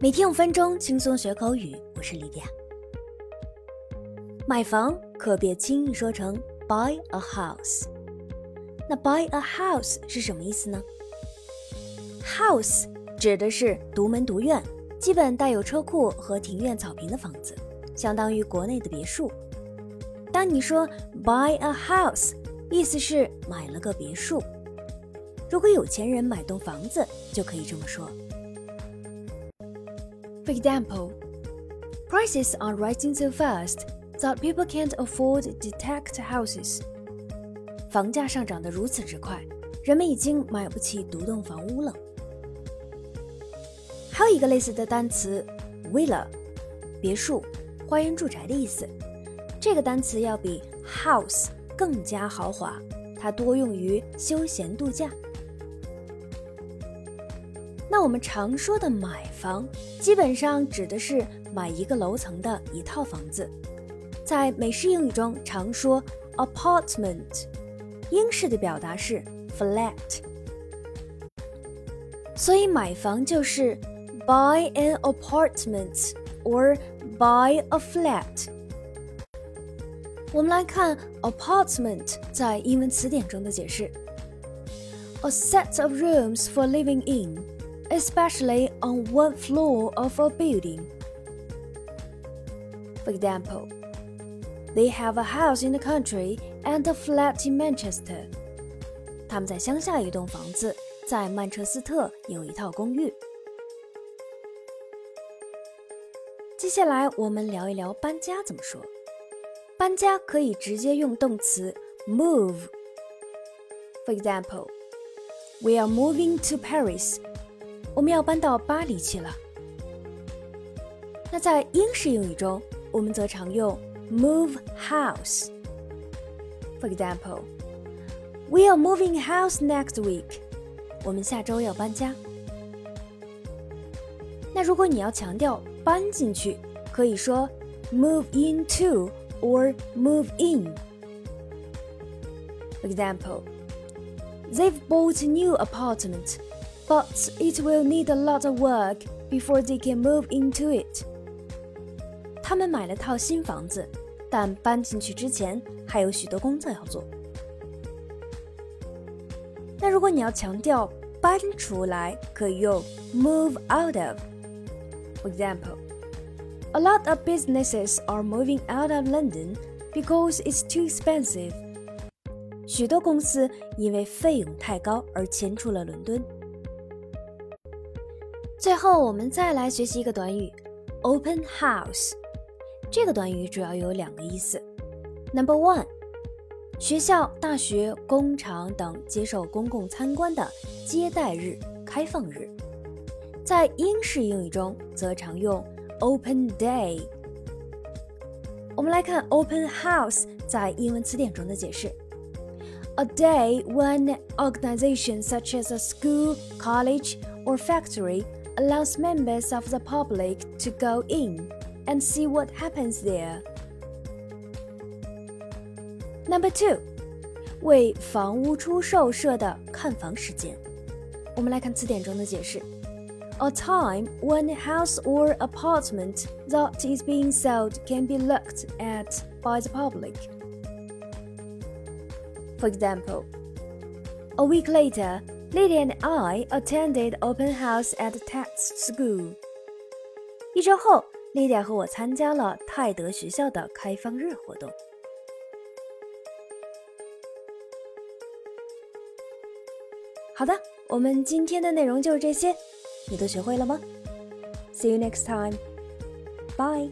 每天五分钟轻松学口语，我是李典。买房可别轻易说成 buy a house。那 buy a house 是什么意思呢？house 指的是独门独院，基本带有车库和庭院草坪的房子，相当于国内的别墅。当你说 buy a house，意思是买了个别墅。如果有钱人买栋房子，就可以这么说。For example, prices are rising so fast that people can't afford detached houses. 房价上涨得如此之快，人们已经买不起独栋房屋了。还有一个类似的单词，villa，别墅、花园住宅的意思。这个单词要比 house 更加豪华，它多用于休闲度假。那我们常说的买房，基本上指的是买一个楼层的一套房子。在美式英语中常说 apartment，英式的表达是 flat。所以买房就是 buy an apartment or buy a flat。我们来看 apartment 在英文词典中的解释：a set of rooms for living in。 especially on one floor of a building. For example, they have a house in the country and a flat in Manchester. 他们在乡下有一栋房子，在曼彻斯特有一套公寓。接下来我们聊一聊搬家怎么说。搬家可以直接用动词 move。For example, we are moving to Paris 我们要搬到巴黎去了。那在英式英语中，我们则常用 move house。For example, we are moving house next week。我们下周要搬家。那如果你要强调搬进去，可以说 move into or move in。For example, they've bought a new apartment but it will need a lot of work before they can move into it. 他们买了套新房子，但搬进去之前还有许多工作要做。那如果你要强调搬出来，可以用 move out of。For example, a lot of businesses are moving out of London because it's too expensive. 许多公司因为费用太高而迁出了伦敦。 最后，我们再来学习一个短语，open house。这个短语主要有两个意思。Number one，学校、大学、工厂等接受公共参观的接待日、开放日。在英式英语中，则常用 open day。我们来看 open house 在英文词典中的解释：a day when organizations such as a school, college, or factory allows members of the public to go in and see what happens there. Number two，为房屋出售设的看房时间。我们来看词典中的解释：A time when a house or apartment that is being sold can be looked at by the public. For example, a week later, Lydia and I attended open house at Ted's school. 一周后，Lydia 和我参加了泰德学校的开放日活动。好的，我们今天的内容就是这些，你都学会了吗？See you next time. Bye.